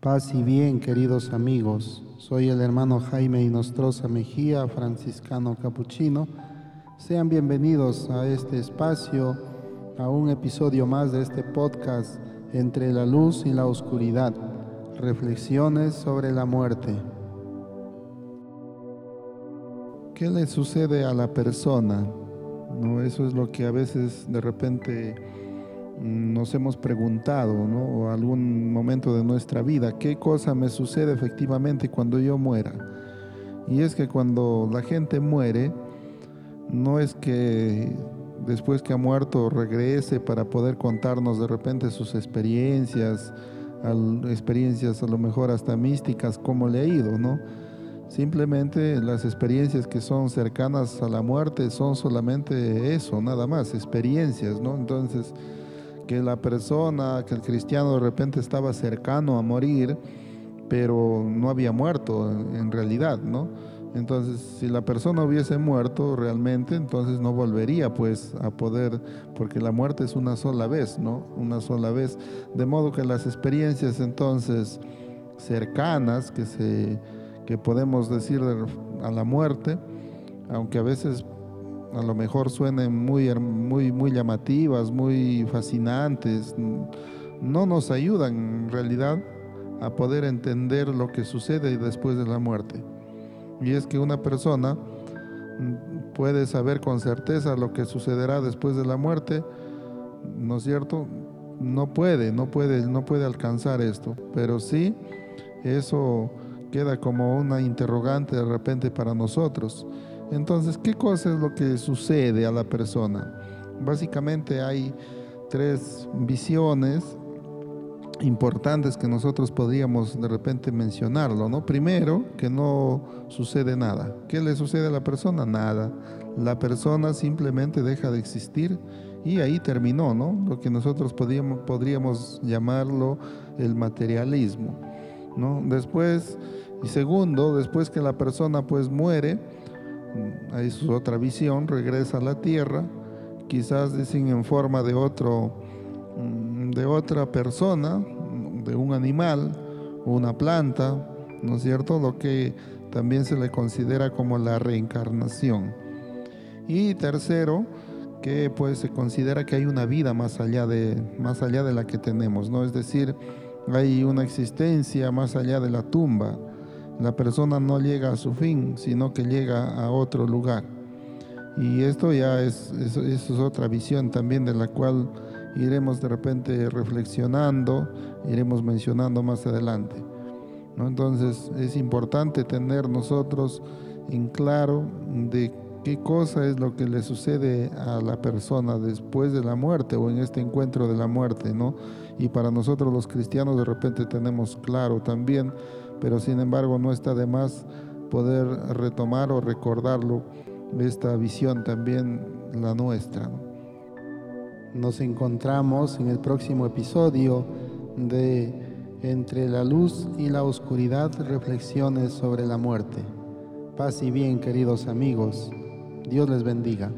Paz y bien, queridos amigos. Soy el hermano Jaime Inostroza Mejía, franciscano capuchino. Sean bienvenidos a este espacio, a un episodio más de este podcast Entre la luz y la oscuridad, reflexiones sobre la muerte. ¿Qué le sucede a la persona? No, eso es lo que a veces de repente nos hemos preguntado, ¿no? O algún momento de nuestra vida, ¿qué cosa me sucede efectivamente cuando yo muera? Y es que cuando la gente muere, no es que después que ha muerto regrese para poder contarnos de repente sus experiencias, experiencias a lo mejor hasta místicas, cómo le ha ido, ¿no? Simplemente las experiencias que son cercanas a la muerte son solamente eso, nada más, experiencias, ¿no? Entonces, que la persona, que el cristiano de repente estaba cercano a morir, pero no había muerto en realidad, ¿no? Entonces, si la persona hubiese muerto realmente, entonces no volvería pues a poder, porque la muerte es una sola vez, ¿no? Una sola vez. De modo que las experiencias entonces cercanas que, se, que podemos decir a la muerte, aunque a veces a lo mejor suenen muy, muy, muy llamativas, muy fascinantes, no nos ayudan en realidad a poder entender lo que sucede después de la muerte. Y es que una persona puede saber con certeza lo que sucederá después de la muerte, ¿no es cierto? No puede, no puede, no puede alcanzar esto, pero sí eso queda como una interrogante de repente para nosotros. Entonces, ¿qué cosa es lo que sucede a la persona? Básicamente hay tres visiones importantes que nosotros podríamos de repente mencionarlo, ¿no? Primero, que no sucede nada. ¿Qué le sucede a la persona? Nada. La persona simplemente deja de existir y ahí terminó, ¿no? Lo que nosotros podríamos, podríamos llamarlo el materialismo, ¿no? Después, y segundo, después que la persona pues muere, ahí su otra visión, regresa a la tierra, quizás dicen en forma de otro, mm, de otra persona, de un animal, una planta, ¿no es cierto? Lo que también se le considera como la reencarnación. Y tercero, que pues se considera que hay una vida más allá de, más allá de la que tenemos, ¿no? Es decir, hay una existencia más allá de la tumba la persona no llega a su fin, sino que llega a otro lugar. Y esto ya es, es, otra visión también de la cual iremos de repente reflexionando, iremos mencionando más adelante. ¿no? Entonces es importante tener nosotros en claro de qué cosa es lo que le sucede a la persona después de la muerte o en este encuentro de la muerte, ¿no? Y para nosotros los cristianos de repente tenemos claro también pero sin embargo no está de más poder retomar o recordarlo, esta visión también la nuestra. Nos encontramos en el próximo episodio de Entre la luz y la oscuridad, reflexiones sobre la muerte. Paz y bien, queridos amigos. Dios les bendiga.